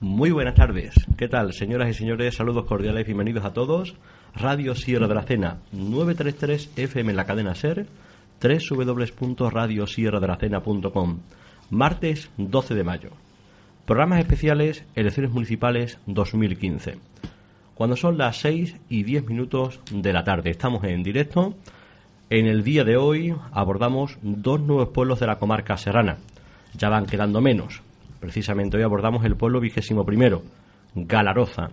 Muy buenas tardes. ¿Qué tal, señoras y señores? Saludos cordiales, bienvenidos a todos. Radio Sierra de la Cena, 933 FM en la cadena SER, www.radiosierradelacena.com. Martes 12 de mayo. Programas especiales Elecciones Municipales 2015. Cuando son las 6 y 10 minutos de la tarde. Estamos en directo. En el día de hoy abordamos dos nuevos pueblos de la comarca serrana. Ya van quedando menos Precisamente hoy abordamos el pueblo vigésimo primero, Galaroza,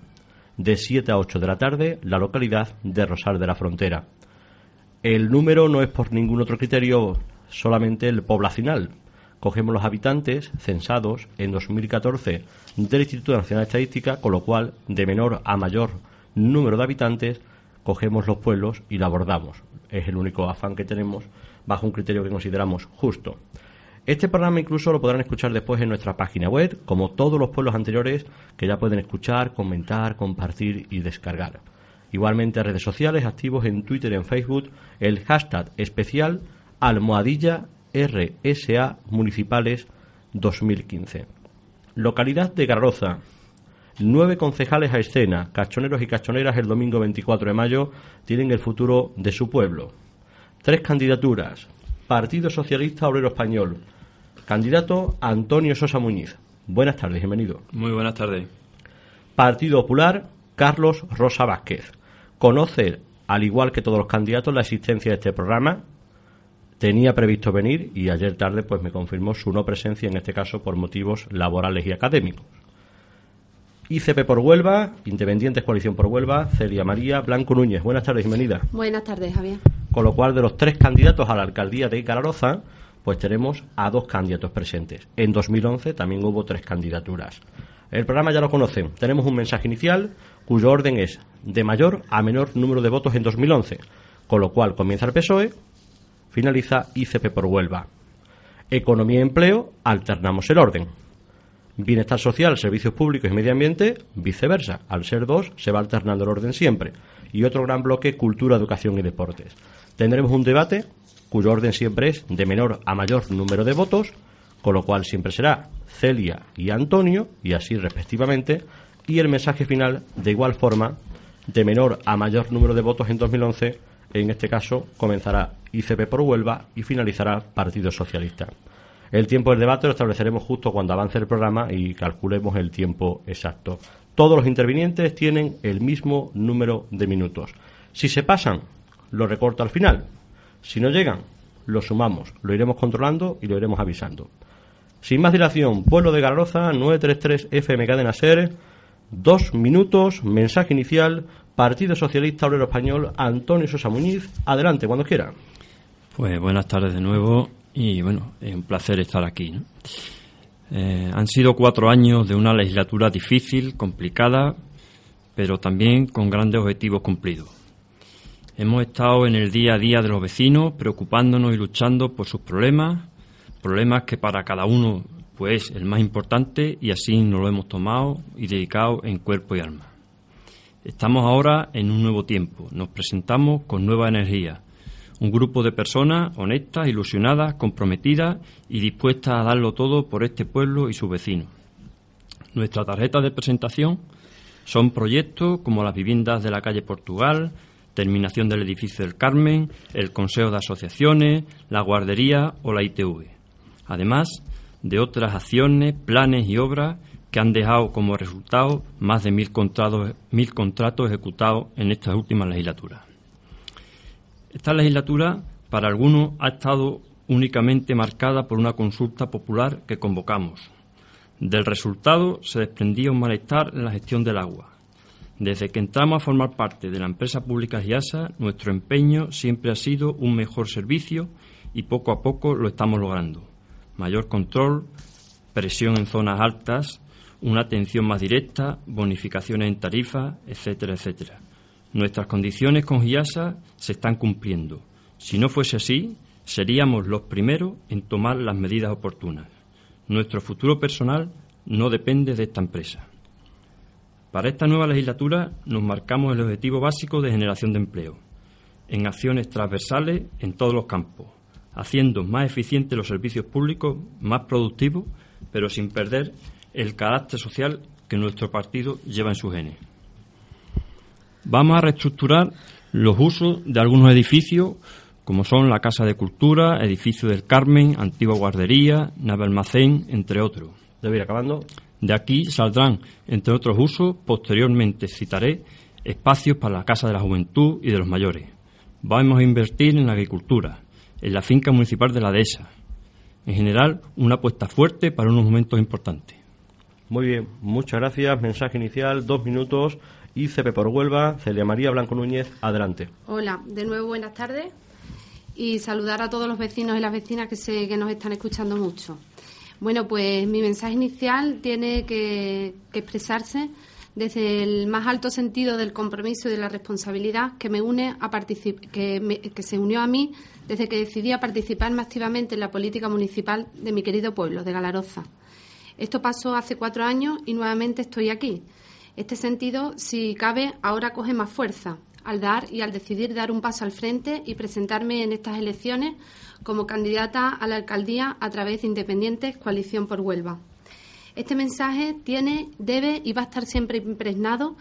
de 7 a 8 de la tarde, la localidad de Rosal de la Frontera. El número no es por ningún otro criterio, solamente el poblacional. Cogemos los habitantes censados en 2014 del Instituto Nacional de Estadística, con lo cual, de menor a mayor número de habitantes, cogemos los pueblos y lo abordamos. Es el único afán que tenemos bajo un criterio que consideramos justo. Este programa incluso lo podrán escuchar después en nuestra página web, como todos los pueblos anteriores que ya pueden escuchar, comentar, compartir y descargar. Igualmente redes sociales activos en Twitter y en Facebook, el hashtag especial almohadilla RSA Municipales 2015. Localidad de Garroza. Nueve concejales a escena, cachoneros y cachoneras el domingo 24 de mayo tienen el futuro de su pueblo. Tres candidaturas. Partido Socialista Obrero Español, Candidato Antonio Sosa Muñiz. Buenas tardes, bienvenido. Muy buenas tardes. Partido Popular, Carlos Rosa Vázquez. Conoce, al igual que todos los candidatos, la existencia de este programa. Tenía previsto venir y ayer tarde pues me confirmó su no presencia, en este caso por motivos laborales y académicos. ICP por Huelva, Independientes Coalición por Huelva, Celia María Blanco Núñez. Buenas tardes, bienvenida. Buenas tardes, Javier. Con lo cual, de los tres candidatos a la alcaldía de Calaroza, pues tenemos a dos candidatos presentes. En 2011 también hubo tres candidaturas. El programa ya lo conocen. Tenemos un mensaje inicial cuyo orden es de mayor a menor número de votos en 2011, con lo cual comienza el PSOE, finaliza ICP por Huelva. Economía y empleo, alternamos el orden. Bienestar social, servicios públicos y medio ambiente, viceversa. Al ser dos, se va alternando el orden siempre. Y otro gran bloque, cultura, educación y deportes. Tendremos un debate cuyo orden siempre es de menor a mayor número de votos, con lo cual siempre será Celia y Antonio, y así respectivamente, y el mensaje final, de igual forma, de menor a mayor número de votos en 2011, en este caso comenzará ICP por Huelva y finalizará Partido Socialista. El tiempo del debate lo estableceremos justo cuando avance el programa y calculemos el tiempo exacto. Todos los intervinientes tienen el mismo número de minutos. Si se pasan, lo recorto al final. Si no llegan, lo sumamos, lo iremos controlando y lo iremos avisando. Sin más dilación, pueblo de Garroza, 933 FM Cadena Ser, dos minutos, mensaje inicial, Partido Socialista Obrero Español, Antonio Sosa Muñiz, adelante, cuando quiera. Pues buenas tardes de nuevo y bueno, es un placer estar aquí. Eh, han sido cuatro años de una legislatura difícil, complicada, pero también con grandes objetivos cumplidos. Hemos estado en el día a día de los vecinos, preocupándonos y luchando por sus problemas, problemas que para cada uno pues el más importante y así nos lo hemos tomado y dedicado en cuerpo y alma. Estamos ahora en un nuevo tiempo, nos presentamos con nueva energía, un grupo de personas honestas, ilusionadas, comprometidas y dispuestas a darlo todo por este pueblo y sus vecinos. Nuestra tarjeta de presentación son proyectos como las viviendas de la calle Portugal, terminación del edificio del Carmen, el Consejo de Asociaciones, la guardería o la ITV. Además de otras acciones, planes y obras que han dejado como resultado más de mil contratos, ejecutados en estas últimas legislaturas. Esta legislatura, para algunos, ha estado únicamente marcada por una consulta popular que convocamos. Del resultado se desprendía un malestar en la gestión del agua, desde que entramos a formar parte de la empresa pública GIASA, nuestro empeño siempre ha sido un mejor servicio y poco a poco lo estamos logrando. Mayor control, presión en zonas altas, una atención más directa, bonificaciones en tarifas, etcétera, etcétera. Nuestras condiciones con GIASA se están cumpliendo. Si no fuese así, seríamos los primeros en tomar las medidas oportunas. Nuestro futuro personal no depende de esta empresa. Para esta nueva legislatura nos marcamos el objetivo básico de generación de empleo, en acciones transversales en todos los campos, haciendo más eficientes los servicios públicos, más productivos, pero sin perder el carácter social que nuestro partido lleva en su genes. Vamos a reestructurar los usos de algunos edificios, como son la Casa de Cultura, Edificio del Carmen, Antigua Guardería, Nave Almacén, entre otros. Debe ir acabando. De aquí saldrán, entre otros usos, posteriormente citaré espacios para la Casa de la Juventud y de los Mayores. Vamos a invertir en la agricultura, en la finca municipal de la Dehesa. En general, una apuesta fuerte para unos momentos importantes. Muy bien, muchas gracias. Mensaje inicial, dos minutos. ICP por Huelva, Celia María Blanco Núñez, adelante. Hola, de nuevo buenas tardes y saludar a todos los vecinos y las vecinas que, sé que nos están escuchando mucho. Bueno, pues mi mensaje inicial tiene que, expresarse desde el más alto sentido del compromiso y de la responsabilidad que me une a que, que se unió a mí desde que decidí a participar más activamente en la política municipal de mi querido pueblo, de Galaroza. Esto pasó hace cuatro años y nuevamente estoy aquí. Este sentido, si cabe, ahora coge más fuerza al dar y al decidir dar un paso al frente y presentarme en estas elecciones como candidata a la alcaldía a través de Independientes Coalición por Huelva. Este mensaje tiene, debe y va a estar siempre impregnado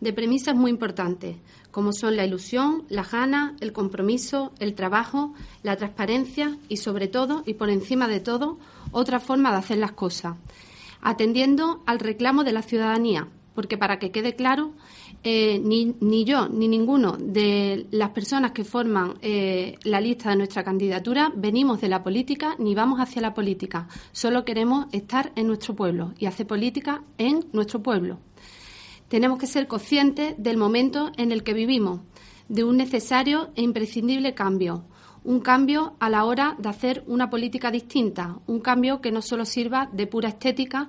de premisas muy importantes, como son la ilusión, la gana, el compromiso, el trabajo, la transparencia y, sobre todo, y por encima de todo, otra forma de hacer las cosas, atendiendo al reclamo de la ciudadanía, porque para que quede claro, eh, ni, ni, yo ni ninguno de las personas que forman eh, la lista de nuestra candidatura venimos de la política ni vamos hacia la política. Solo queremos estar en nuestro pueblo y hacer política en nuestro pueblo. Tenemos que ser conscientes del momento en el que vivimos, de un necesario e imprescindible cambio, un cambio a la hora de hacer una política distinta, un cambio que no solo sirva de pura estética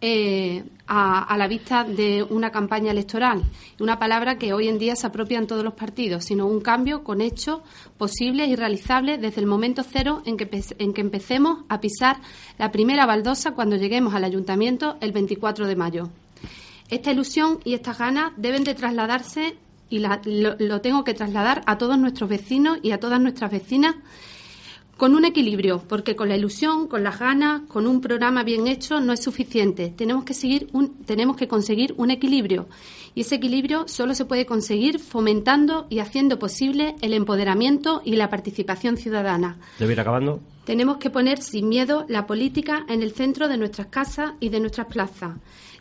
eh, a, la vista de una campaña electoral, una palabra que hoy en día se apropia en todos los partidos, sino un cambio con hechos posibles y realizables desde el momento cero en que, en que empecemos a pisar la primera baldosa cuando lleguemos al ayuntamiento el 24 de mayo. Esta ilusión y estas ganas deben de trasladarse y lo, tengo que trasladar a todos nuestros vecinos y a todas nuestras vecinas con un equilibrio, porque con la ilusión, con las ganas, con un programa bien hecho no es suficiente. Tenemos que seguir un, tenemos que conseguir un equilibrio y ese equilibrio solo se puede conseguir fomentando y haciendo posible el empoderamiento y la participación ciudadana. ¿Debe ir acabando? Tenemos que poner sin miedo la política en el centro de nuestras casas y de nuestras plazas.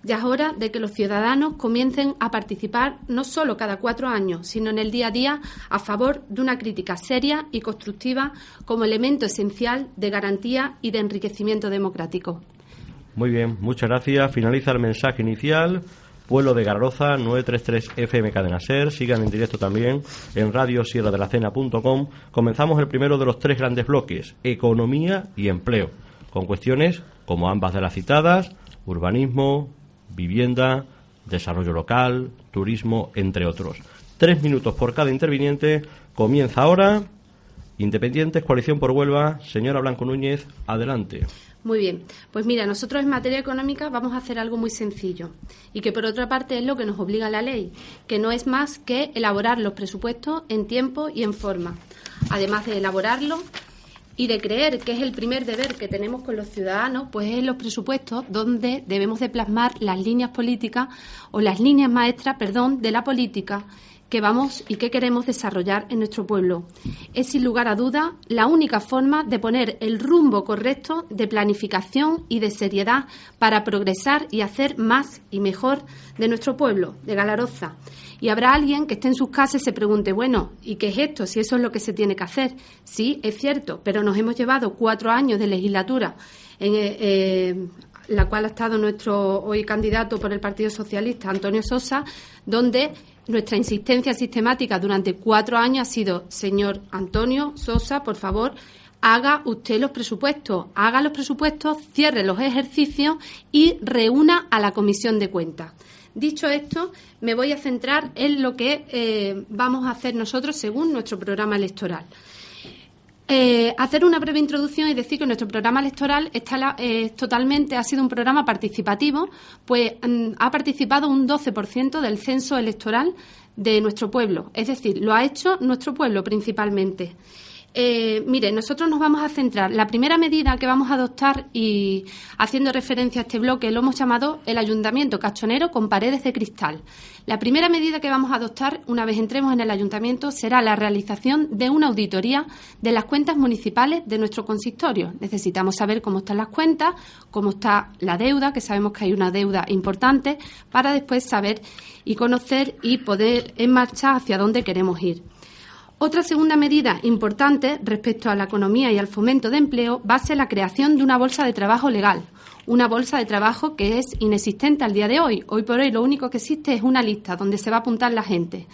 Ya es hora de que los ciudadanos comiencen a participar no solo cada cuatro años, sino en el día a día a favor de una crítica seria y constructiva como elemento esencial de garantía y de enriquecimiento democrático. Muy bien, muchas gracias. Finaliza el mensaje inicial. Pueblo de Garroza, 933 FM Cadena Ser. Sigan en directo también en radiosierradelacena.com. Comenzamos el primero de los tres grandes bloques, economía y empleo, con cuestiones como ambas de las citadas, urbanismo, vivienda, desarrollo local, turismo, entre otros. Tres minutos por cada interviniente. Comienza ahora. Independientes, Coalición por Huelva. Señora Blanco Núñez, adelante. Muy bien, pues mira, nosotros en materia económica vamos a hacer algo muy sencillo y que por otra parte es lo que nos obliga la ley, que no es más que elaborar los presupuestos en tiempo y en forma. Además de elaborarlos, y de creer que es el primer deber que tenemos con los ciudadanos, pues es en los presupuestos donde debemos de plasmar las líneas políticas o las líneas maestras, perdón, de la política que vamos y que queremos desarrollar en nuestro pueblo. Es sin lugar a duda la única forma de poner el rumbo correcto de planificación y de seriedad para progresar y hacer más y mejor de nuestro pueblo, de Galaroza. Y habrá alguien que esté en sus casas y se pregunte, bueno, ¿y qué es esto? Si eso es lo que se tiene que hacer. Sí, es cierto, pero nos hemos llevado cuatro años de legislatura en, eh, eh, la cual ha estado nuestro hoy candidato por el Partido Socialista, Antonio Sosa, donde nuestra insistencia sistemática durante cuatro años ha sido, señor Antonio Sosa, por favor, haga usted los presupuestos, haga los presupuestos, cierre los ejercicios y reúna a la Comisión de Cuentas. Dicho esto, me voy a centrar en lo que eh, vamos a hacer nosotros según nuestro programa electoral. Eh, hacer una breve introducción y decir que nuestro programa electoral está eh, totalmente ha sido un programa participativo, pues mm, ha participado un 12% del censo electoral de nuestro pueblo, es decir, lo ha hecho nuestro pueblo principalmente. Eh, mire, nosotros nos vamos a centrar. La primera medida que vamos a adoptar, y haciendo referencia a este bloque, lo hemos llamado el ayuntamiento cachonero con paredes de cristal. La primera medida que vamos a adoptar, una vez entremos en el ayuntamiento, será la realización de una auditoría de las cuentas municipales de nuestro consistorio. Necesitamos saber cómo están las cuentas, cómo está la deuda, que sabemos que hay una deuda importante, para después saber y conocer y poder en marcha hacia dónde queremos ir. Otra segunda medida importante respecto a la economía y al fomento de empleo va a ser la creación de una bolsa de trabajo legal, una bolsa de trabajo que es inexistente al día de hoy. Hoy por hoy lo único que existe es una lista donde se va a apuntar la gente.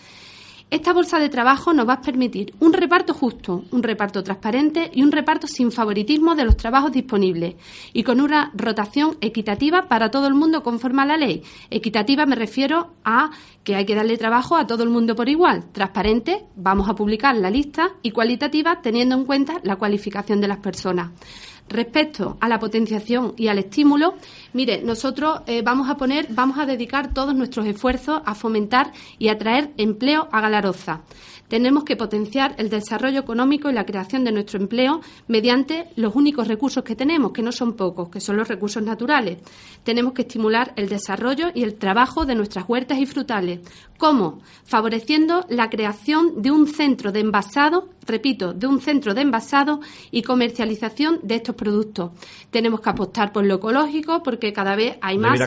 Esta bolsa de trabajo nos va a permitir un reparto justo, un reparto transparente y un reparto sin favoritismo de los trabajos disponibles y con una rotación equitativa para todo el mundo conforme a la ley. Equitativa me refiero a que hay que darle trabajo a todo el mundo por igual. Transparente, vamos a publicar la lista y cualitativa teniendo en cuenta la cualificación de las personas. Respecto a la potenciación y al estímulo, mire, nosotros eh, vamos a poner, vamos a dedicar todos nuestros esfuerzos a fomentar y atraer empleo a Galaroza tenemos que potenciar el desarrollo económico y la creación de nuestro empleo mediante los únicos recursos que tenemos, que no son pocos, que son los recursos naturales. Tenemos que estimular el desarrollo y el trabajo de nuestras huertas y frutales. ¿Cómo? Favoreciendo la creación de un centro de envasado, repito, de un centro de envasado y comercialización de estos productos. Tenemos que apostar por lo ecológico porque cada vez hay más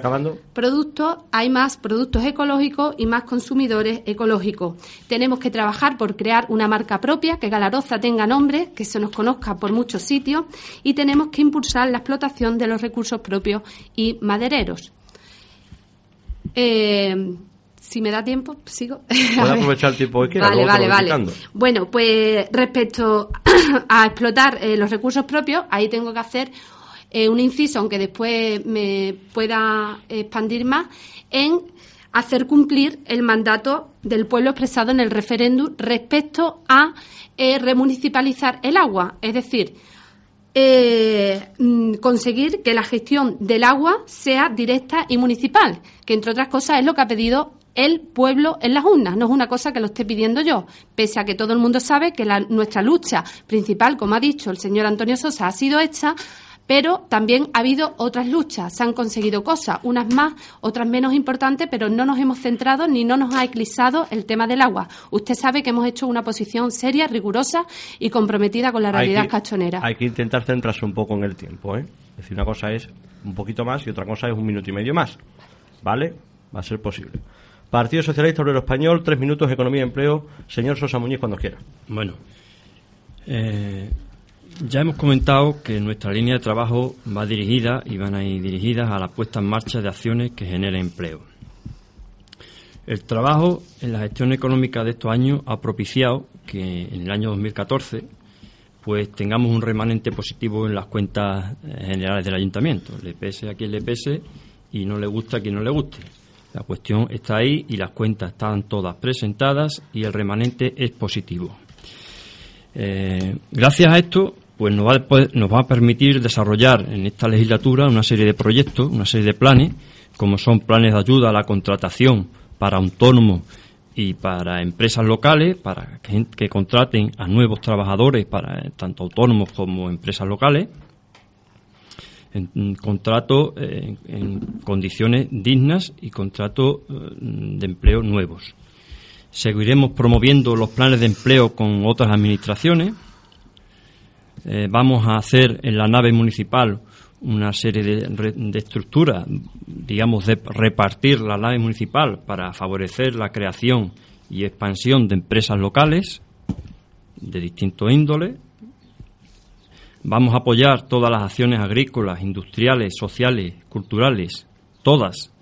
productos, hay más productos ecológicos y más consumidores ecológicos. Tenemos que trabajar por crear una marca propia, que Galaroza tenga nombre, que se nos conozca por muchos sitios y tenemos que impulsar la explotación de los recursos propios y madereros. Eh, si me da tiempo, sigo. Puedo aprovechar el tiempo que Vale, vale, vale. Bueno, pues respecto a explotar eh, los recursos propios, ahí tengo que hacer eh, un inciso, aunque después me pueda expandir más, en hacer cumplir el mandato del pueblo expresado en el referéndum respecto a eh, remunicipalizar el agua, es decir, eh, mm, conseguir que la gestión del agua sea directa y municipal, que entre otras cosas es lo que ha pedido el pueblo en las urnas, no es una cosa que lo esté pidiendo yo, pese a que todo el mundo sabe que nuestra lucha principal, como ha dicho el señor Antonio Sosa, ha sido hecha pero también ha habido otras luchas, se han conseguido cosas, unas más, otras menos importantes, pero no nos hemos centrado ni no nos ha eclipsado el tema del agua. Usted sabe que hemos hecho una posición seria, rigurosa y comprometida con la realidad cachonera. Hay que intentar centrarse un poco en el tiempo, ¿eh? Es decir, una cosa es un poquito más y otra cosa es un minuto y medio más, ¿vale? Va a ser posible. Partido Socialista Obrero Español, tres minutos, economía y empleo. Señor Sosa Muñiz, cuando quiera. Bueno, eh, ya hemos comentado que nuestra línea de trabajo va dirigida y van a ir dirigidas a la puesta en marcha de acciones que generen empleo. El trabajo en la gestión económica de estos años ha propiciado que en el año 2014 pues tengamos un remanente positivo en las cuentas eh, generales del ayuntamiento. Le pese a quien le pese y no le gusta a quien no le guste. La cuestión está ahí y las cuentas están todas presentadas y el remanente es positivo. Eh, gracias a esto, pues nos va, nos va a permitir desarrollar en esta legislatura una serie de proyectos, una serie de planes, como son planes de ayuda a la contratación para autónomos y para empresas locales, para que, contraten a nuevos trabajadores, para tanto autónomos como empresas locales, en, contratos eh, en condiciones dignas y contratos eh, de empleo nuevos. Seguiremos promoviendo los planes de empleo con otras administraciones, eh, vamos a hacer en la nave municipal una serie de, de estructuras, digamos, de repartir la nave municipal para favorecer la creación y expansión de empresas locales de distinto índole. Vamos a apoyar todas las acciones agrícolas, industriales, sociales, culturales, todas,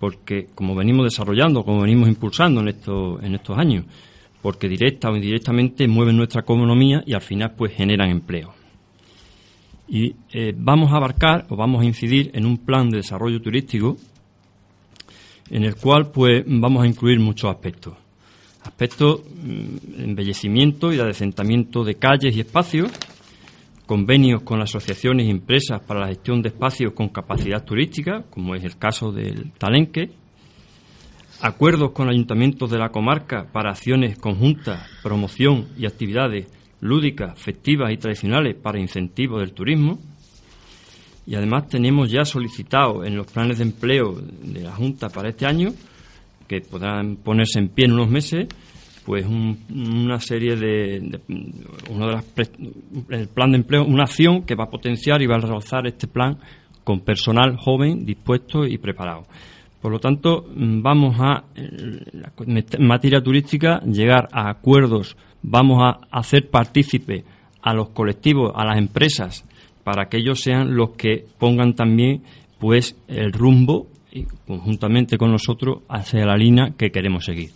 porque como venimos desarrollando, como venimos impulsando en estos, en estos años, porque directa o indirectamente mueven nuestra economía y al final pues generan empleo. Y eh, vamos a abarcar o vamos a incidir en un plan de desarrollo turístico en el cual pues vamos a incluir muchos aspectos. Aspectos de mm, embellecimiento y de adecentamiento de calles y espacios, convenios con asociaciones y empresas para la gestión de espacios con capacidad turística, como es el caso del Talenque, acuerdos con ayuntamientos de la comarca para acciones conjuntas, promoción y actividades lúdicas, festivas y tradicionales para incentivo del turismo. Y además tenemos ya solicitado en los planes de empleo de la Junta para este año, que podrán ponerse en pie en unos meses, pues una serie de, de las el plan de empleo, una acción que va a potenciar y va a realzar este plan con personal joven, dispuesto y preparado. Por lo tanto, vamos a, en materia turística, llegar a acuerdos, vamos a hacer partícipe a los colectivos, a las empresas, para que ellos sean los que pongan también pues el rumbo y conjuntamente con nosotros hacia la línea que queremos seguir.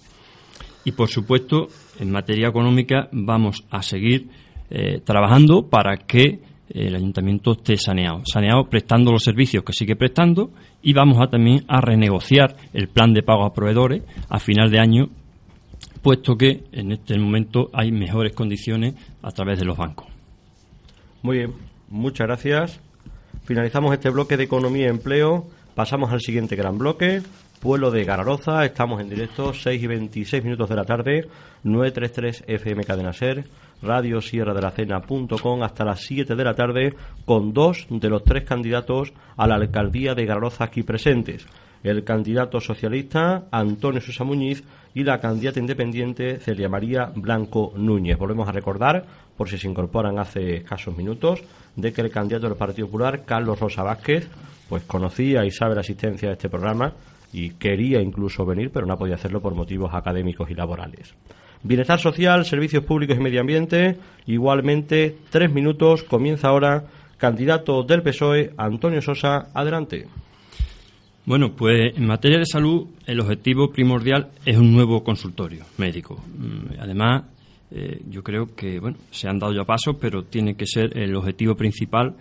Y por supuesto, en materia económica vamos a seguir eh, trabajando para que el ayuntamiento esté saneado, saneado prestando los servicios que sigue prestando y vamos a también a renegociar el plan de pago a proveedores a final de año, puesto que en este momento hay mejores condiciones a través de los bancos. Muy bien, muchas gracias. Finalizamos este bloque de economía y empleo. Pasamos al siguiente gran bloque, pueblo de Gararoza. Estamos en directo, 6 y 26 minutos de la tarde, 933 FM Cadena Ser, Radio Sierra de la Cena.com hasta las 7 de la tarde, con dos de los tres candidatos a la alcaldía de Gararoza aquí presentes. El candidato socialista Antonio Sosa Muñiz y la candidata independiente Celia María Blanco Núñez. Volvemos a recordar, por si se incorporan hace escasos minutos, de que el candidato del Partido Popular, Carlos Rosa Vázquez, pues conocía y sabe la existencia de este programa y quería incluso venir, pero no podía hacerlo por motivos académicos y laborales. Bienestar social, servicios públicos y medio ambiente, igualmente, tres minutos, comienza ahora, candidato del PSOE, Antonio Sosa, adelante. Bueno, pues en materia de salud, el objetivo primordial es un nuevo consultorio médico. Mm, además, eh, yo creo que, bueno, se han dado ya pasos, pero tiene que ser el objetivo principal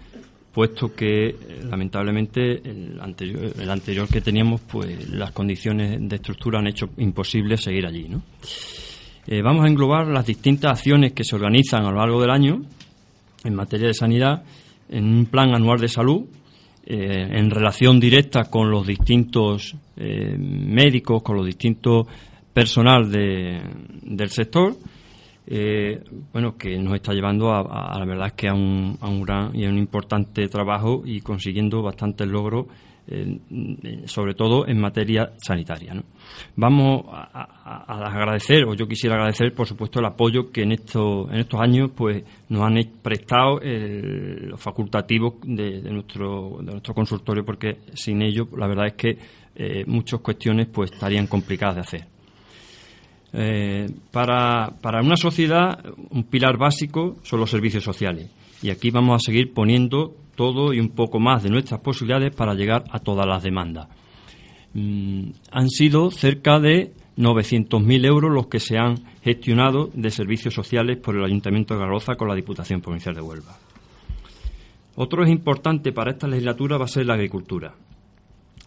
puesto que eh, lamentablemente el anterior, que teníamos, pues las condiciones de estructura han hecho imposible seguir allí. ¿no? Eh, vamos a englobar las distintas acciones que se organizan a lo largo del año en materia de sanidad en un plan anual de salud eh, en relación directa con los distintos médicos, con los distintos personal del sector eh, bueno, que nos está llevando a, la verdad que a un, a un gran y a un importante trabajo y consiguiendo bastantes logros, eh, sobre todo en materia sanitaria. Vamos a, agradecer, o yo quisiera agradecer, por supuesto, el apoyo que en, estos en estos años pues nos han prestado los facultativos de, nuestro, de nuestro consultorio, porque sin ello, la verdad es que eh, muchas cuestiones pues estarían complicadas de hacer. Eh, para, para una sociedad, un pilar básico son los servicios sociales. Y aquí vamos a seguir poniendo todo y un poco más de nuestras posibilidades para llegar a todas las demandas. Mm, han sido cerca de 900.000 euros los que se han gestionado de servicios sociales por el Ayuntamiento de Garroza con la Diputación Provincial de Huelva. Otro es importante para esta legislatura va a ser la agricultura.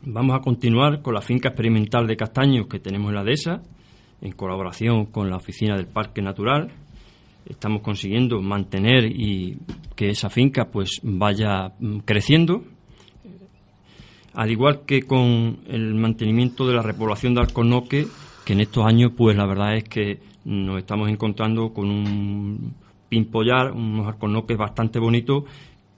Vamos a continuar con la finca experimental de castaños que tenemos en la dehesa en colaboración con la oficina del Parque Natural. Estamos consiguiendo mantener y que esa finca pues vaya mm, creciendo. Al igual que con el mantenimiento de la repoblación de Alcornoque, que en estos años pues la verdad es que nos estamos encontrando con un pimpollar, unos alcornoques bastante bonitos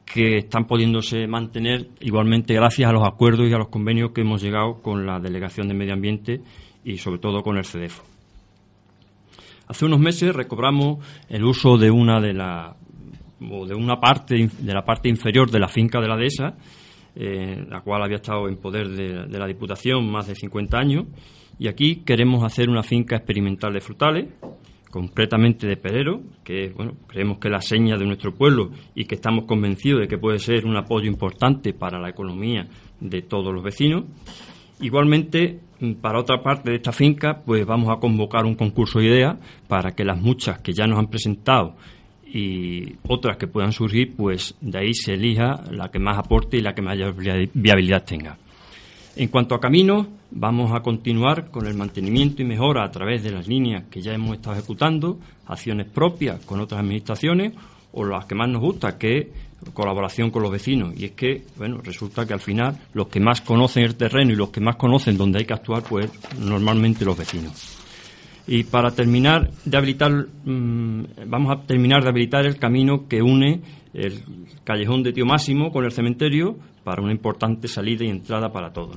que están pudiéndose mantener igualmente gracias a los acuerdos y a los convenios que hemos llegado con la Delegación de Medio Ambiente y sobre todo con el CEDEFO. Hace unos meses recobramos el uso de una de la de una parte de la parte inferior de la finca de la dehesa, eh, la cual había estado en poder de, la Diputación más de 50 años, y aquí queremos hacer una finca experimental de frutales, concretamente de Pedero, que bueno, creemos que es la seña de nuestro pueblo y que estamos convencidos de que puede ser un apoyo importante para la economía de todos los vecinos. Igualmente, mm, para otra parte de esta finca, pues vamos a convocar un concurso de ideas para que las muchas que ya nos han presentado y otras que puedan surgir, pues de ahí se elija la que más aporte y la que mayor viabilidad tenga. En cuanto a caminos, vamos a continuar con el mantenimiento y mejora a través de las líneas que ya hemos estado ejecutando, acciones propias con otras administraciones o las que más nos gusta, que es colaboración con los vecinos. Y es que, bueno, resulta que al final los que más conocen el terreno y los que más conocen dónde hay que actuar, pues normalmente los vecinos. Y para terminar de habilitar, mm, vamos a terminar de habilitar el camino que une el callejón de Tío Máximo con el cementerio para una importante salida y entrada para todos.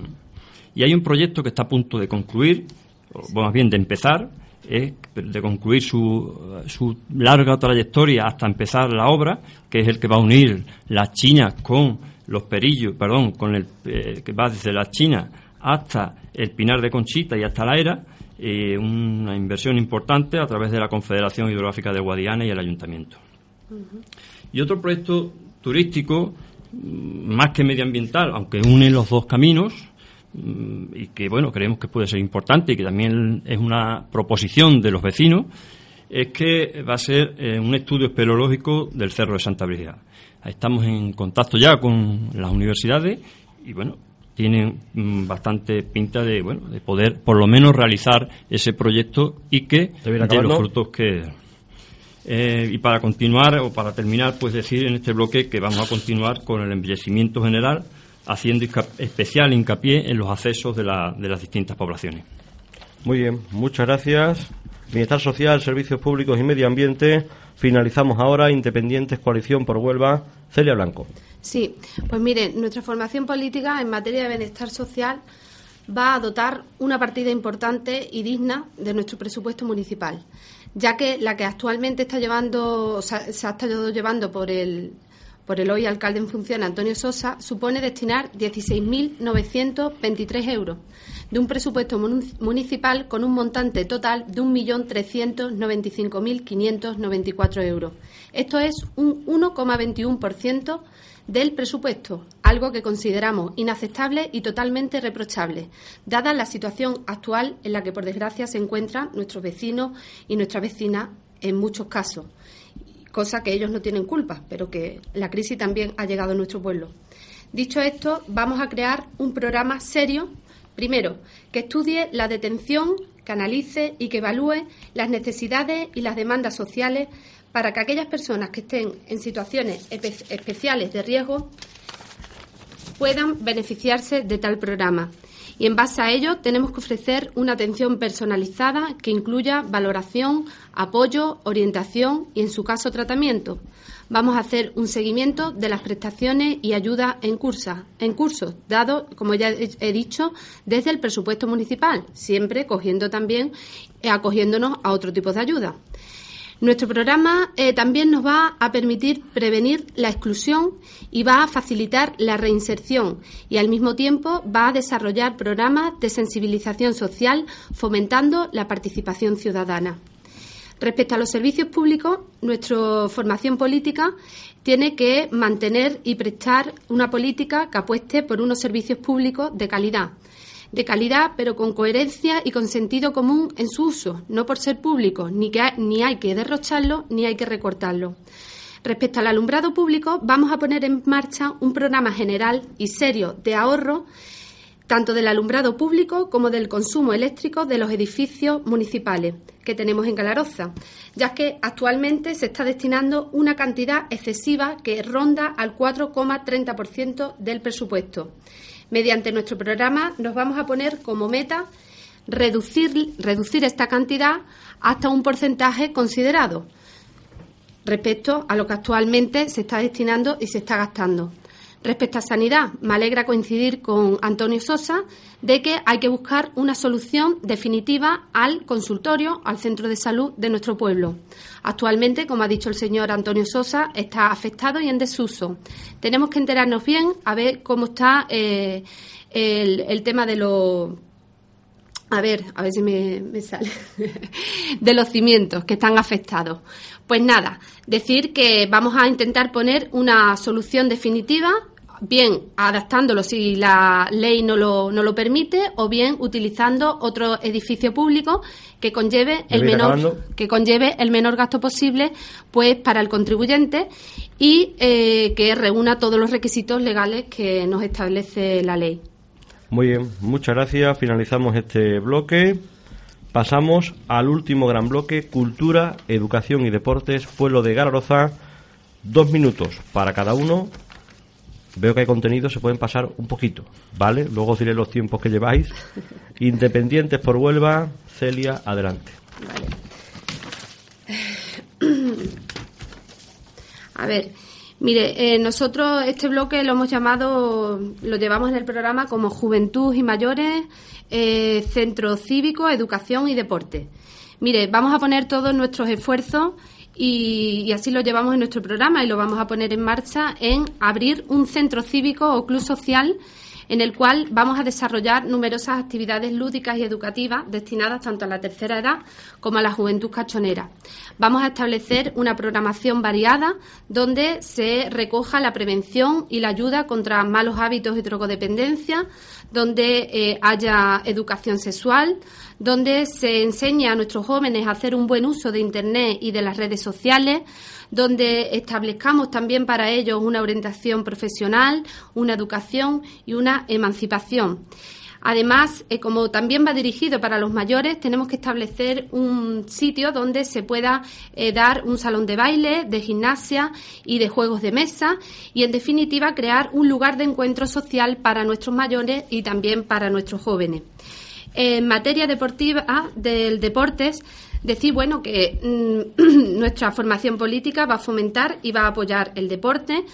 Y hay un proyecto que está a punto de concluir, o más bien de empezar, de concluir su, su, larga trayectoria hasta empezar la obra, que es el que va a unir las chinas con los perillos, perdón, con el eh, que va desde la China hasta el Pinar de Conchita y hasta la Era, eh, una inversión importante a través de la Confederación Hidrográfica de Guadiana y el Ayuntamiento. Y otro proyecto turístico, mm, más que medioambiental, aunque une los dos caminos, y que bueno creemos que puede ser importante y que también es una proposición de los vecinos es que va a ser eh, un estudio espeleológico del Cerro de Santa Brígida. Estamos en contacto ya con las universidades y bueno tienen mm, bastante pinta de bueno de poder por lo menos realizar ese proyecto y que de los frutos que eh, y para continuar o para terminar, pues decir en este bloque que vamos a continuar con el embellecimiento general, haciendo especial hincapié en los accesos de, de las distintas poblaciones. Muy bien, muchas gracias. Bienestar Social, Servicios Públicos y Medio Ambiente. Finalizamos ahora Independientes Coalición por Huelva. Celia Blanco. Sí, pues mire, nuestra formación política en materia de bienestar social va a dotar una partida importante y digna de nuestro presupuesto municipal ya que la que actualmente está llevando, se ha estado llevando por el, por el hoy alcalde en función, Antonio Sosa, supone destinar 16.923 euros de un presupuesto municipal con un montante total de 1.395.594 euros. Esto es un 1,21% del presupuesto, algo que consideramos inaceptable y totalmente reprochable, dada la situación actual en la que, por desgracia, se encuentran nuestros vecinos y nuestras vecinas en muchos casos, cosa que ellos no tienen culpa, pero que la crisis también ha llegado a nuestro pueblo. Dicho esto, vamos a crear un programa serio, primero, que estudie la detención, que analice y que evalúe las necesidades y las demandas sociales para que aquellas personas que estén en situaciones especiales de riesgo puedan beneficiarse de tal programa. Y en base a ello tenemos que ofrecer una atención personalizada que incluya valoración, apoyo, orientación y, en su caso, tratamiento. Vamos a hacer un seguimiento de las prestaciones y ayuda en, cursa, en dado, como ya he dicho, desde el presupuesto municipal, siempre cogiendo también, acogiéndonos a otro tipo de ayuda. Nuestro programa eh, también nos va a permitir prevenir la exclusión y va a facilitar la reinserción y al mismo tiempo va a desarrollar programas de sensibilización social fomentando la participación ciudadana. Respecto a los servicios públicos, nuestra formación política tiene que mantener y prestar una política que apueste por unos servicios públicos de calidad de calidad, pero con coherencia y con sentido común en su uso, no por ser público, ni, que ni hay que derrocharlo ni hay que recortarlo. Respecto al alumbrado público, vamos a poner en marcha un programa general y serio de ahorro tanto del alumbrado público como del consumo eléctrico de los edificios municipales que tenemos en Galaroza, ya que actualmente se está destinando una cantidad excesiva que ronda al 4,30% del presupuesto. Mediante nuestro programa nos vamos a poner como meta reducir, esta cantidad hasta un porcentaje considerado respecto a lo que actualmente se está destinando y se está gastando. Respecto a sanidad, me alegra coincidir con Antonio Sosa de que hay que buscar una solución definitiva al consultorio, al centro de salud de nuestro pueblo. Actualmente, como ha dicho el señor Antonio Sosa, está afectado y en desuso. Tenemos que enterarnos bien a ver cómo está eh, el, tema de los a ver, a ver si me, me, sale, de los cimientos que están afectados. Pues nada, decir que vamos a intentar poner una solución definitiva bien adaptándolo si la ley no lo, no lo permite o bien utilizando otro edificio público que conlleve el menor que conlleve el menor gasto posible pues para el contribuyente y eh, que reúna todos los requisitos legales que nos establece la ley. Muy bien, muchas gracias. Finalizamos este bloque. Pasamos al último gran bloque, cultura, educación y deportes, pueblo de Gararoza. Dos minutos para cada uno veo que hay contenido, se pueden pasar un poquito, ¿vale? Luego os diré los tiempos que lleváis. Independientes por Huelva, Celia, adelante. A ver, mire, eh, nosotros este bloque lo hemos llamado, lo llevamos en el programa como Juventud y Mayores, eh, Centro Cívico, Educación y Deporte. Mire, vamos a poner todos nuestros esfuerzos y, así lo llevamos en nuestro programa y lo vamos a poner en marcha en abrir un centro cívico o club social en el cual vamos a desarrollar numerosas actividades lúdicas y educativas destinadas tanto a la tercera edad como a la juventud cachonera. Vamos a establecer una programación variada donde se recoja la prevención y la ayuda contra malos hábitos y drogodependencia, donde eh, haya educación sexual, donde se enseñe a nuestros jóvenes a hacer un buen uso de Internet y de las redes sociales, donde establezcamos también para ellos una orientación profesional, una educación y una emancipación. Además, eh, como también va dirigido para los mayores, tenemos que establecer un sitio donde se pueda eh, dar un salón de baile, de gimnasia y de juegos de mesa y, en definitiva, crear un lugar de encuentro social para nuestros mayores y también para nuestros jóvenes. En materia deportiva del deportes, decir bueno que mm, nuestra formación política va a fomentar y va a apoyar el deporte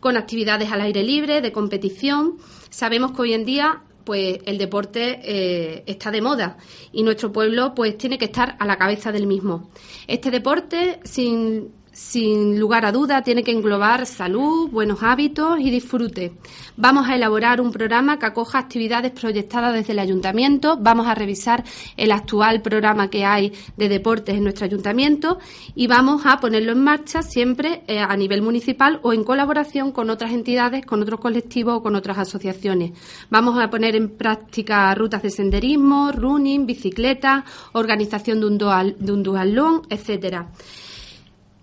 con actividades al aire libre, de competición. Sabemos que hoy en día pues el deporte eh, está de moda y nuestro pueblo pues tiene que estar a la cabeza del mismo. Este deporte sin sin lugar a duda, tiene que englobar salud, buenos hábitos y disfrute. Vamos a elaborar un programa que acoja actividades proyectadas desde el ayuntamiento. Vamos a revisar el actual programa que hay de deportes en nuestro ayuntamiento y vamos a ponerlo en marcha siempre eh, a nivel municipal o en colaboración con otras entidades, con otros colectivos o con otras asociaciones. Vamos a poner en práctica rutas de senderismo, running, bicicleta, organización de un dual, de un dualón, etcétera.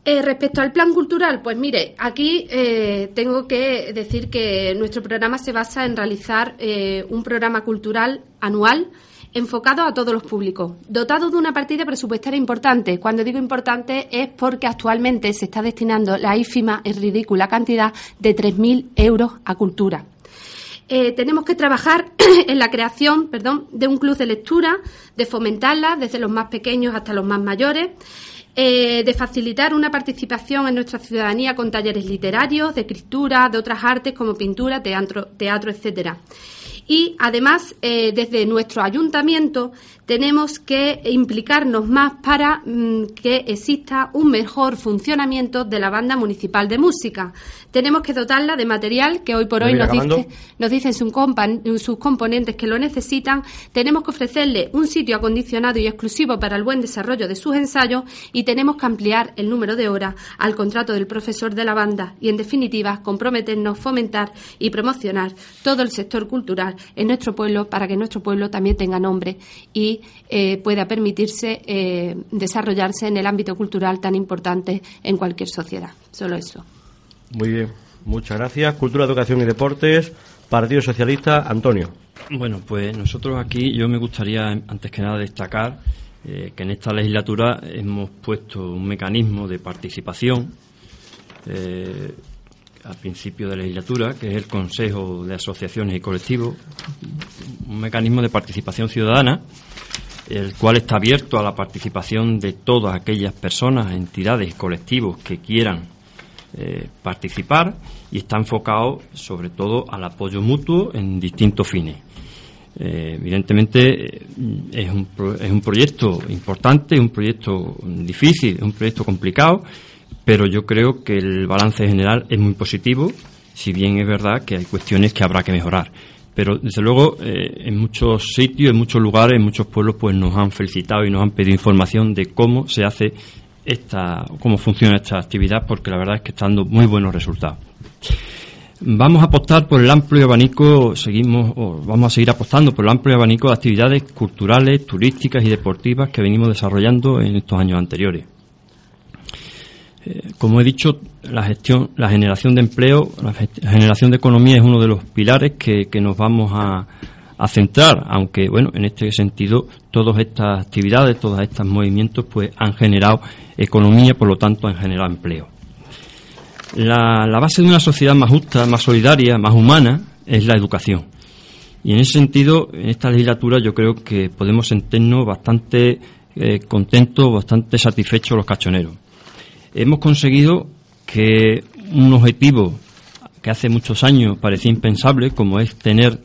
Eh, respecto al plan cultural, pues mire, aquí eh, tengo que decir que nuestro programa se basa en realizar eh, un programa cultural anual enfocado a todos los públicos, dotado de una partida presupuestaria importante. Cuando digo importante es porque actualmente se está destinando la ínfima y ridícula cantidad de 3.000 euros a cultura. tenemos que trabajar en la creación perdón, de un club de lectura, de fomentarla desde los más pequeños hasta los más mayores, eh, de facilitar una participación en nuestra ciudadanía con talleres literarios, de escritura, de otras artes como pintura, teatro, teatro etcétera. Y además, eh, desde nuestro ayuntamiento tenemos que implicarnos más para mm, que exista un mejor funcionamiento de la banda municipal de música. Tenemos que dotarla de material que hoy por hoy nos, dice, nos, dicen sus, componentes que lo necesitan. Tenemos que ofrecerle un sitio acondicionado y exclusivo para el buen desarrollo de sus ensayos y tenemos que ampliar el número de horas al contrato del profesor de la banda y, en definitiva, comprometernos, fomentar y promocionar todo el sector cultural en nuestro pueblo para que nuestro pueblo también tenga nombre y eh, pueda permitirse eh, desarrollarse en el ámbito cultural tan importante en cualquier sociedad. Solo eso. Muy bien, muchas gracias. Cultura, Educación y Deportes, Partido Socialista, Antonio. Bueno, pues nosotros aquí yo me gustaría antes que nada destacar eh, que en esta legislatura hemos puesto un mecanismo de participación al principio de la legislatura, que es el Consejo de Asociaciones y Colectivos, un mecanismo de participación ciudadana el cual está abierto a la participación de todas aquellas personas, entidades y colectivos que quieran eh, participar y está enfocado sobre todo al apoyo mutuo en distintos fines. Eh, evidentemente eh, es un, es un proyecto importante, es un proyecto difícil, es un proyecto complicado, pero yo creo que el balance general es muy positivo, si bien es verdad que hay cuestiones que habrá que mejorar pero desde luego eh, en muchos sitios, en muchos lugares, en muchos pueblos, pues nos han felicitado y nos han pedido información de cómo se hace esta, cómo funciona esta actividad, porque la verdad es que está dando muy buenos resultados. Vamos a apostar por el amplio abanico, seguimos, o vamos a seguir apostando por el amplio abanico de actividades culturales, turísticas y deportivas que venimos desarrollando en estos años anteriores. Eh, como he dicho, la gestión, la generación de empleo, la generación de economía es uno de los pilares que, nos vamos a, centrar, aunque bueno, en este sentido, todas estas actividades, todos estos movimientos, pues han generado economía, por lo tanto, han generado empleo. La, base de una sociedad más justa, más solidaria, más humana, es la educación. Y en ese sentido, en esta legislatura, yo creo que podemos sentirnos bastante eh, contentos, bastante satisfechos los cachoneros hemos conseguido que un objetivo que hace muchos años parecía impensable, como es tener,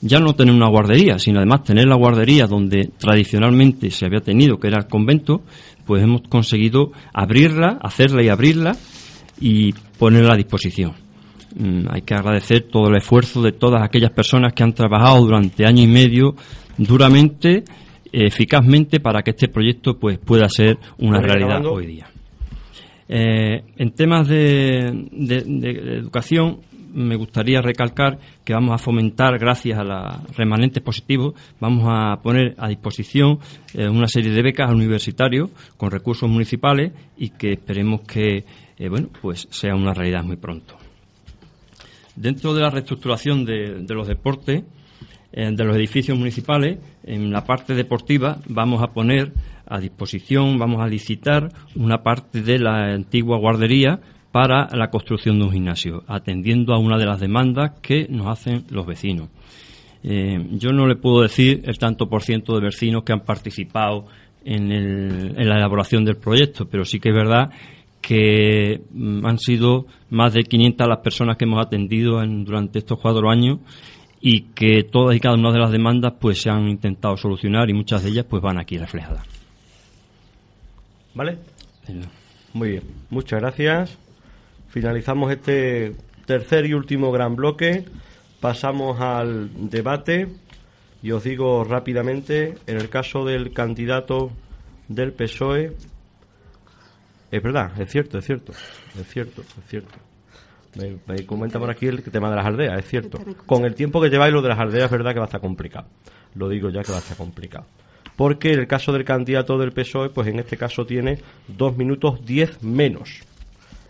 ya no tener una guardería, sino además tener la guardería donde tradicionalmente se había tenido, que era el convento, pues hemos conseguido abrirla, hacerla y abrirla y ponerla a disposición. Mm, hay que agradecer todo el esfuerzo de todas aquellas personas que han trabajado durante año y medio duramente, eficazmente para que este proyecto pues pueda ser una realidad hoy día. Eh, en temas de, educación, me gustaría recalcar que vamos a fomentar, gracias a los remanentes positivos, vamos a poner a disposición eh, una serie de becas universitarios con recursos municipales y que esperemos que eh, bueno, pues sea una realidad muy pronto. Dentro de la reestructuración de, los deportes, de los edificios municipales, en la parte deportiva vamos a poner a disposición, vamos a licitar una parte de la antigua guardería para la construcción de un gimnasio, atendiendo a una de las demandas que nos hacen los vecinos. Eh, yo no le puedo decir el tanto por ciento de vecinos que han participado en, en la elaboración del proyecto, pero sí que es verdad que mm, han sido más de 500 las personas que hemos atendido durante estos cuatro años y que todas y cada una de las demandas pues se han intentado solucionar y muchas de ellas pues van aquí reflejadas. ¿Vale? Muy bien, muchas gracias. Finalizamos este tercer y último gran bloque. Pasamos al debate y os digo rápidamente, en el caso del candidato del PSOE, es verdad, es cierto, es cierto, es cierto, es cierto. Me, me, comenta por aquí el tema de las aldeas, es cierto. Con el tiempo que lleváis lo de las aldeas es verdad que va a estar complicado. Lo digo ya que va a estar complicado porque en el caso del candidato del PSOE, pues en este caso tiene 2 minutos 10 menos.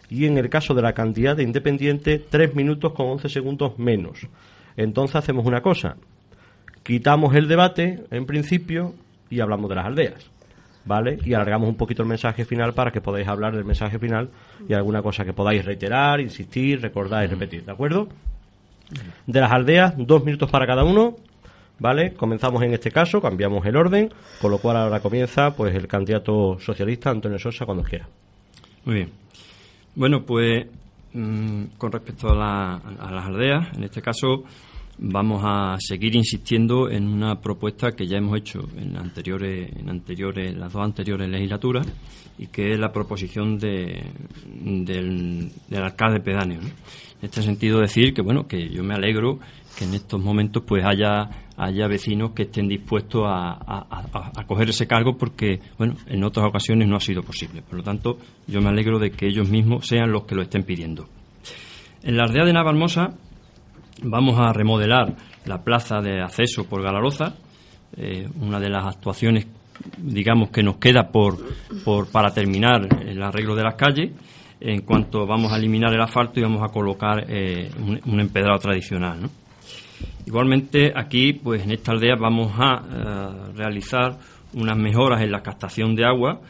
Y en el caso de la candidata independiente, 3 minutos con 11 segundos menos. Entonces hacemos una cosa, quitamos el debate en principio y hablamos de las aldeas. ¿Vale? Y alargamos un poquito el mensaje final para que podáis hablar del mensaje final y alguna cosa que podáis reiterar, insistir, recordar y repetir, ¿de acuerdo? De las aldeas, dos minutos para cada uno ¿Vale? Comenzamos en este caso, cambiamos el orden, con lo cual ahora comienza pues el candidato socialista Antonio Sosa cuando quiera. Muy bien. Bueno, pues mm, con respecto a, las aldeas, en este caso vamos a seguir insistiendo en una propuesta que ya hemos hecho en anteriores, en anteriores, las dos anteriores legislaturas y que es la proposición de, del, alcalde pedáneo. En este sentido decir que bueno que yo me alegro que en estos momentos pues haya haya vecinos que estén dispuestos a, a, coger ese cargo porque, bueno, en otras ocasiones no ha sido posible. Por lo tanto, yo me alegro de que ellos mismos sean los que lo estén pidiendo. En la aldea de Navalmosa vamos a remodelar la plaza de acceso por Galaroza, eh, una de las actuaciones, digamos, que nos queda por, por, para terminar el arreglo de las calles. En cuanto vamos a eliminar el asfalto y vamos a colocar eh, un, empedrado tradicional. Igualmente, aquí, pues en esta aldea vamos a eh, realizar unas mejoras en la captación de agua,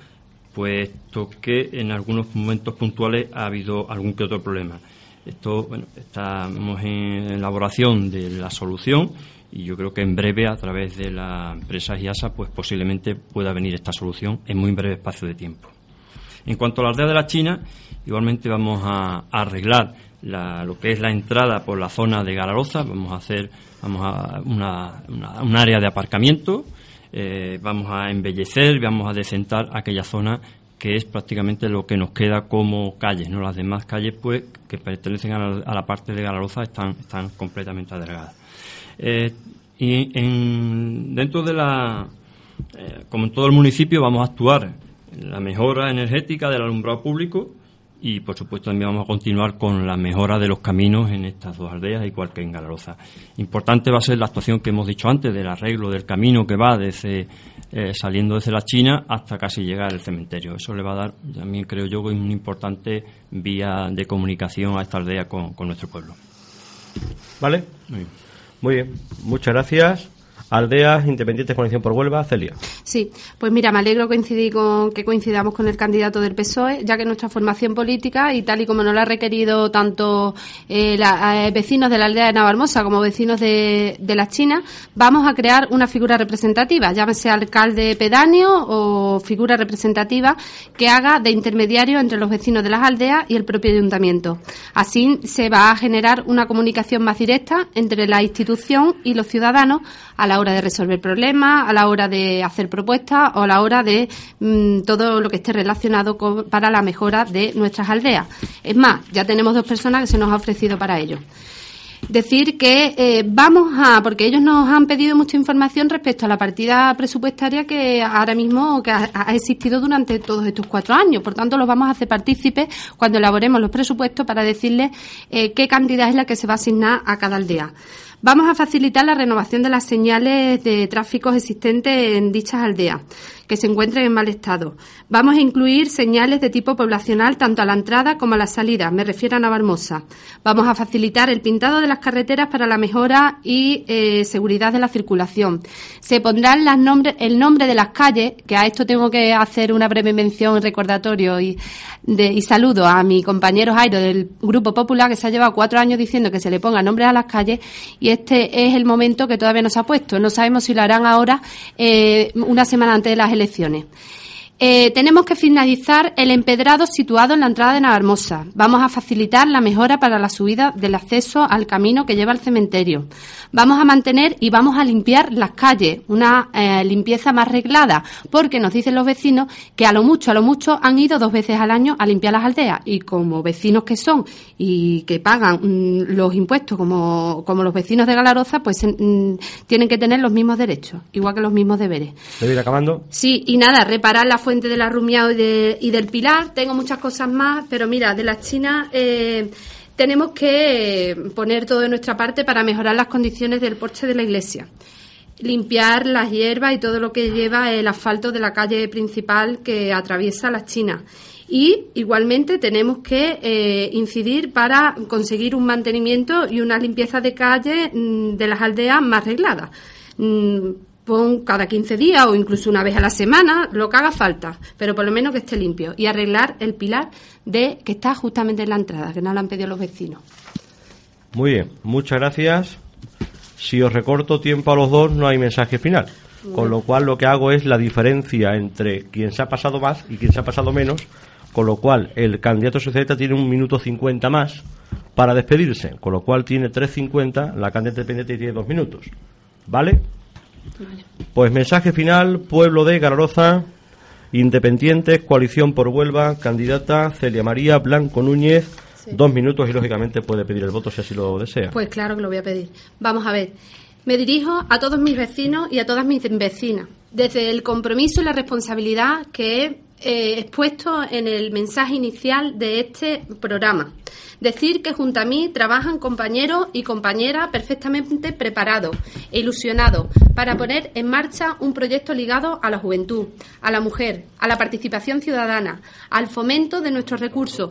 puesto que en algunos momentos puntuales ha habido algún que otro problema. Esto, bueno, estamos en elaboración de la solución y yo creo que en breve, a través de la empresa IASA, pues posiblemente pueda venir esta solución en muy breve espacio de tiempo. En cuanto a la aldea de la China, igualmente vamos a arreglar lo que es la entrada por la zona de Gararoza, vamos a hacer vamos a una, un área de aparcamiento, eh, vamos a embellecer, vamos a decentar aquella zona que es prácticamente lo que nos queda como calles, ¿no? Las demás calles, pues, que pertenecen a la, parte de Gararoza están, están completamente adelgadas. Eh, y en, dentro de la, eh, como en todo el municipio, vamos a actuar en la mejora energética del alumbrado público, y por supuesto también vamos a continuar con la mejora de los caminos en estas dos aldeas, igual que en Galaroza. Importante va a ser la actuación que hemos dicho antes del arreglo del camino que va desde eh, saliendo desde la China hasta casi llegar al cementerio. Eso le va a dar, también creo yo, una importante vía de comunicación a esta aldea con, nuestro pueblo. ¿Vale? Muy bien. Muy bien. Muchas gracias. Aldeas Independientes Coalición por Huelva, Celia. Sí, pues mira, me alegro coincidir con, que coincidamos con el candidato del PSOE, ya que nuestra formación política, y tal y como nos lo ha requerido tanto eh, la, eh, vecinos de la aldea de Navalmosa como vecinos de, de la China, vamos a crear una figura representativa, llámese alcalde pedáneo o figura representativa que haga de intermediario entre los vecinos de las aldeas y el propio ayuntamiento. Así se va a generar una comunicación más directa entre la institución y los ciudadanos a la hora de resolver problemas, a la hora de hacer propuestas o a la hora de mm, todo lo que esté relacionado con, para la mejora de nuestras aldeas. Es más, ya tenemos dos personas que se nos ha ofrecido para ello decir que eh, vamos a, porque ellos nos han pedido mucha información respecto a la partida presupuestaria que ahora mismo que ha, existido durante todos estos cuatro años. Por tanto, los vamos a hacer partícipes cuando elaboremos los presupuestos para decirles eh, qué cantidad es la que se va a asignar a cada aldea. Vamos a facilitar la renovación de las señales de tráfico existentes en dichas aldeas que se encuentren en mal estado. Vamos a incluir señales de tipo poblacional tanto a la entrada como a la salida, me refiero a Navarmosa. Vamos a facilitar el pintado de las carreteras para la mejora y eh, seguridad de la circulación. Se pondrán nombres, el nombre de las calles, que a esto tengo que hacer una breve mención, recordatorio y, y saludo a mi compañero Jairo del Grupo Popular, que se ha llevado cuatro años diciendo que se le ponga nombre a las calles y este es el momento que todavía no se ha puesto. No sabemos si lo harán ahora, eh, una semana antes de las elecciones. Eh, tenemos que finalizar el empedrado situado en la entrada de Navarmosa. Vamos a facilitar la mejora para la subida del acceso al camino que lleva al cementerio. Vamos a mantener y vamos a limpiar las calles, una eh, limpieza más reglada, porque nos dicen los vecinos que a lo mucho, a lo mucho han ido dos veces al año a limpiar las aldeas y como vecinos que son y que pagan mm, los impuestos como, como, los vecinos de Galaroza, pues mm, tienen que tener los mismos derechos, igual que los mismos deberes. ¿Debe ir acabando? Sí, y nada, reparar la fuente de la Rumiao y, del Pilar. Tengo muchas cosas más, pero mira, de las chinas eh, tenemos que poner todo de nuestra parte para mejorar las condiciones del porche de la iglesia. Limpiar las hierbas y todo lo que lleva el asfalto de la calle principal que atraviesa las chinas. Y igualmente tenemos que eh, incidir para conseguir un mantenimiento y una limpieza de calle mm, de las aldeas más regladas. Pon cada 15 días o incluso una vez a la semana, lo que haga falta, pero por lo menos que esté limpio y arreglar el pilar de que está justamente en la entrada, que no lo han pedido los vecinos. Muy bien, muchas gracias. Si os recorto tiempo a los dos, no hay mensaje final. Con lo cual lo que hago es la diferencia entre quien se ha pasado más y quien se ha pasado menos, con lo cual el candidato socialista tiene un minuto cincuenta más para despedirse, con lo cual tiene 3.50, la candidata independiente tiene dos minutos. ¿Vale? Pues mensaje final, pueblo de Gararoza, Independientes, Coalición por Huelva, candidata Celia María Blanco Núñez, dos minutos y lógicamente puede pedir el voto si así lo desea. Pues claro que lo voy a pedir. Vamos a ver. Me dirijo a todos mis vecinos y a todas mis vecinas, desde el compromiso y la responsabilidad que he eh, expuesto en el mensaje inicial de este programa. Decir que junto a mí trabajan compañeros y compañeras perfectamente preparados e ilusionados para poner en marcha un proyecto ligado a la juventud, a la mujer, a la participación ciudadana, al fomento de nuestros recursos.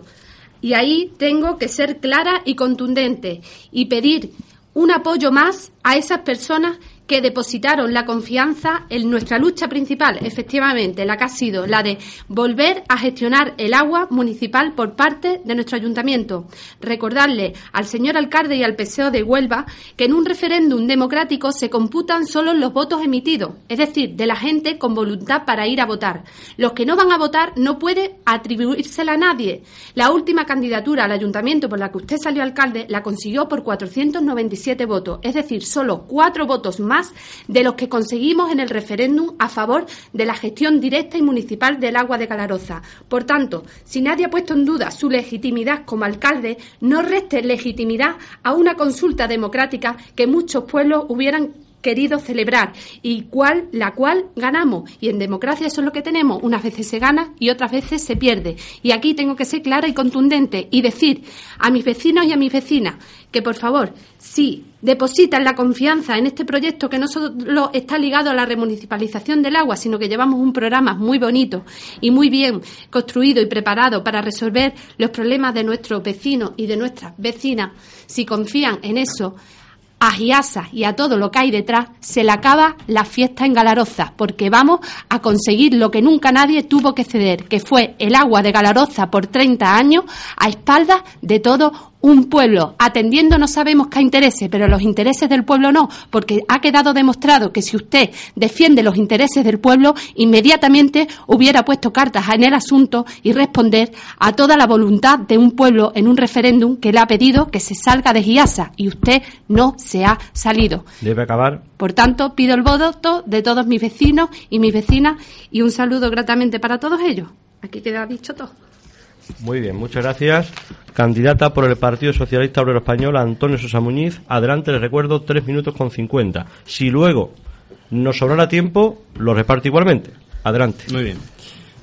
Y ahí tengo que ser clara y contundente y pedir un apoyo más a esas personas que depositaron la confianza en nuestra lucha principal, efectivamente, la que ha sido la de volver a gestionar el agua municipal por parte de nuestro ayuntamiento. Recordarle al señor alcalde y al PSOE de Huelva que en un referéndum democrático se computan solo los votos emitidos, es decir, de la gente con voluntad para ir a votar. Los que no van a votar no puede atribuírsela a nadie. La última candidatura al ayuntamiento por la que usted salió alcalde la consiguió por 497 votos, es decir, solo cuatro votos más de los que conseguimos en el referéndum a favor de la gestión directa y municipal del agua de Calaroza. Por tanto, si nadie ha puesto en duda su legitimidad como alcalde, no reste legitimidad a una consulta democrática que muchos pueblos hubieran querido celebrar y cual, la cual ganamos. Y en democracia eso es lo que tenemos. Unas veces se gana y otras veces se pierde. Y aquí tengo que ser clara y contundente y decir a mis vecinos y a mis vecinas que por favor, si depositan la confianza en este proyecto que no solo está ligado a la remunicipalización del agua, sino que llevamos un programa muy bonito y muy bien construido y preparado para resolver los problemas de nuestros vecinos y de nuestras vecinas, si confían en eso, a Giasa y a todo lo que hay detrás se le acaba la fiesta en Galaroza, porque vamos a conseguir lo que nunca nadie tuvo que ceder, que fue el agua de Galaroza por 30 años a espaldas de todo un pueblo atendiendo no sabemos qué intereses, pero los intereses del pueblo no, porque ha quedado demostrado que si usted defiende los intereses del pueblo, inmediatamente hubiera puesto cartas en el asunto y responder a toda la voluntad de un pueblo en un referéndum que le ha pedido que se salga de Giasa y usted no se ha salido. Debe acabar. Por tanto, pido el voto de todos mis vecinos y mis vecinas y un saludo gratamente para todos ellos. Aquí queda dicho todo. Muy bien, muchas gracias. Candidata por el Partido Socialista Obrero Español, Antonio Sosa Muñiz. Adelante, le recuerdo, tres minutos con cincuenta. Si luego nos sobrara tiempo, lo reparto igualmente. Adelante. Muy bien.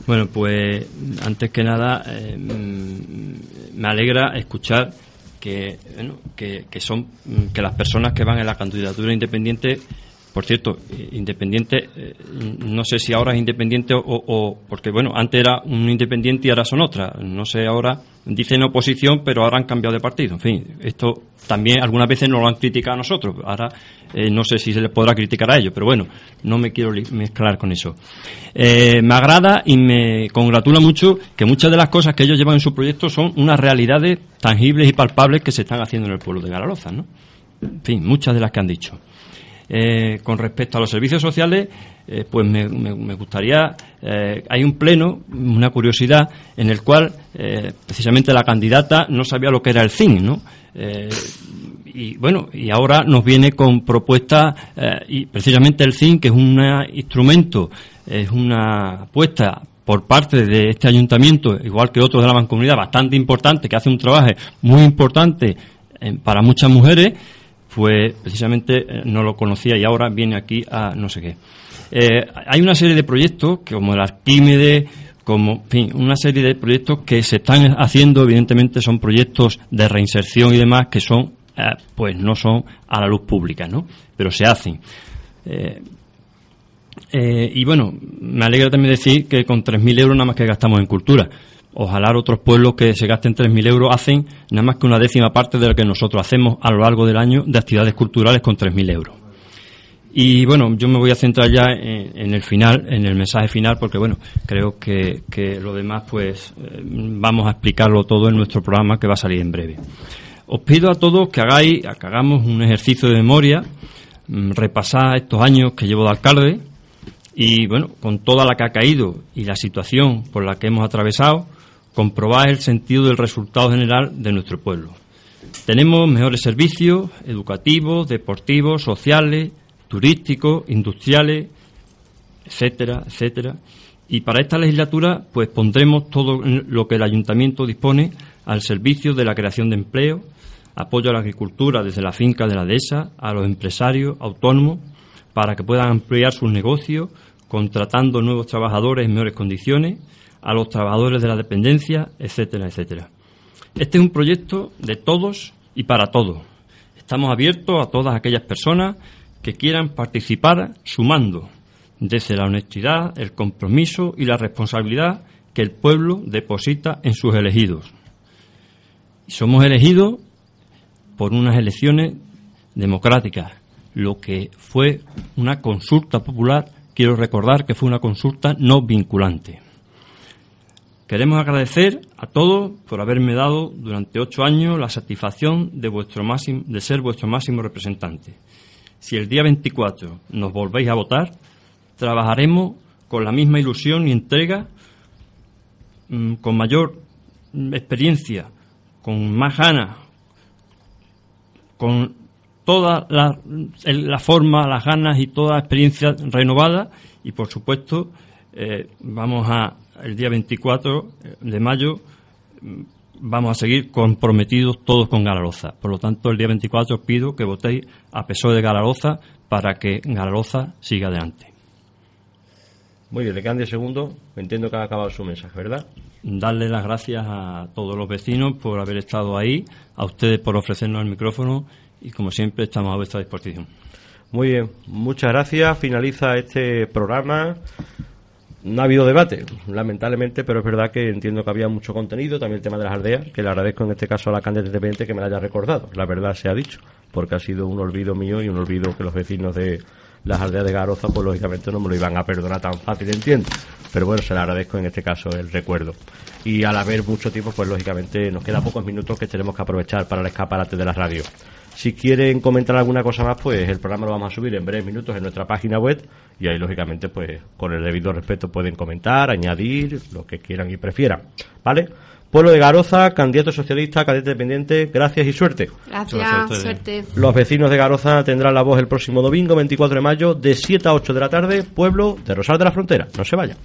Bueno, pues antes que nada, mm, me alegra escuchar que, que, que, son que las personas que van en la candidatura independiente por cierto, eh, independiente, eh, no sé si ahora es independiente o, porque bueno, antes era un independiente y ahora son otras. No sé ahora, dicen oposición, pero ahora han cambiado de partido. En fin, esto también algunas veces nos lo han criticado a nosotros. Ahora eh, no sé si se les podrá criticar a ellos, pero bueno, no me quiero mezclar con eso. me agrada y me congratula mucho que muchas de las cosas que ellos llevan en su proyecto son unas realidades tangibles y palpables que se están haciendo en el pueblo de Garaloza, ¿no? En fin, muchas de las que han dicho. Eh, con respecto a los servicios sociales, eh, pues me, gustaría, eh, hay un pleno, una curiosidad, en el cual precisamente la candidata no sabía lo que era el CIN, ¿no? y bueno, y ahora nos viene con propuestas, y precisamente el CIN, que es un instrumento, es una apuesta por parte de este ayuntamiento, igual que otros de la mancomunidad, bastante importante, que hace un trabajo muy importante para muchas mujeres, pues precisamente eh, no lo conocía y ahora viene aquí a no sé qué. Eh, hay una serie de proyectos, como el Arquímede, como, en fin, una serie de proyectos que se están haciendo, evidentemente son proyectos de reinserción y demás que son, eh, pues no son a la luz pública, ¿no? Pero se hacen. y bueno, me alegra también decir que con 3.000 euros nada más que gastamos en cultura. Ojalá otros pueblos que se gasten 3.000 euros hacen nada más que una décima parte de lo que nosotros hacemos a lo largo del año de actividades culturales con 3.000 euros. Y bueno, yo me voy a centrar ya en, el final, en el mensaje final, porque bueno, creo que, lo demás pues eh, vamos a explicarlo todo en nuestro programa que va a salir en breve. Os pido a todos que hagáis, que hagamos un ejercicio de memoria, mm, repasar estos años que llevo de alcalde y bueno, con toda la que ha caído y la situación por la que hemos atravesado, comprobar el sentido del resultado general de nuestro pueblo. Tenemos mejores servicios educativos, deportivos, sociales, turísticos, industriales, etcétera, etcétera. Y para esta legislatura, pues pondremos todo lo que el ayuntamiento dispone al servicio de la creación de empleo, apoyo a la agricultura desde la finca de la dehesa, a los empresarios autónomos, para que puedan ampliar sus negocios, contratando nuevos trabajadores en mejores condiciones, a los trabajadores de la dependencia, etcétera, etcétera. Este es un proyecto de todos y para todos. Estamos abiertos a todas aquellas personas que quieran participar sumando desde la honestidad, el compromiso y la responsabilidad que el pueblo deposita en sus elegidos. Somos elegidos por unas elecciones democráticas, lo que fue una consulta popular, quiero recordar que fue una consulta no vinculante. Queremos agradecer a todos por haberme dado durante ocho años la satisfacción de, ser vuestro máximo representante. Si el día 24 nos volvéis a votar, trabajaremos con la misma ilusión y entrega, mm, con mayor mm, experiencia, con más ganas, con toda la, la, forma, las ganas y toda la experiencia renovada y, por supuesto, eh, vamos a el día 24 de mayo mm, vamos a seguir comprometidos todos con Galaroza. Por lo tanto, el día 24 os pido que votéis a PSOE de Galaroza para que Galaroza siga adelante. Muy bien, le quedan 10 segundos. Entiendo que ha acabado su mensaje, ¿verdad? Darle las gracias a todos los vecinos por haber estado ahí, a ustedes por ofrecernos el micrófono y, como siempre, estamos a vuestra disposición. Muy bien, muchas gracias. Finaliza este programa no ha habido debate, lamentablemente, pero es verdad que entiendo que había mucho contenido, también el tema de las aldeas, que le agradezco en este caso a la candidata independiente que me la haya recordado, la verdad se ha dicho. porque ha sido un olvido mío y un olvido que los vecinos de las aldeas de Garoza, pues lógicamente no me lo iban a perdonar tan fácil, entiendo. Pero bueno, se le agradezco en este caso el recuerdo. Y al haber mucho tiempo, pues lógicamente nos quedan pocos minutos que tenemos que aprovechar para el escaparate de la radio. Si quieren comentar alguna cosa más, pues el programa lo vamos a subir en breves minutos en nuestra página web y ahí lógicamente pues con el debido respeto pueden comentar, añadir lo que quieran y prefieran, ¿vale? Pueblo de Garoza, candidato socialista, cadete dependiente, gracias y suerte. Gracias, suerte. Los vecinos de Garoza tendrán la voz el próximo domingo 24 de mayo de 7 a 8 de la tarde, pueblo de Rosal de la Frontera. No se vayan.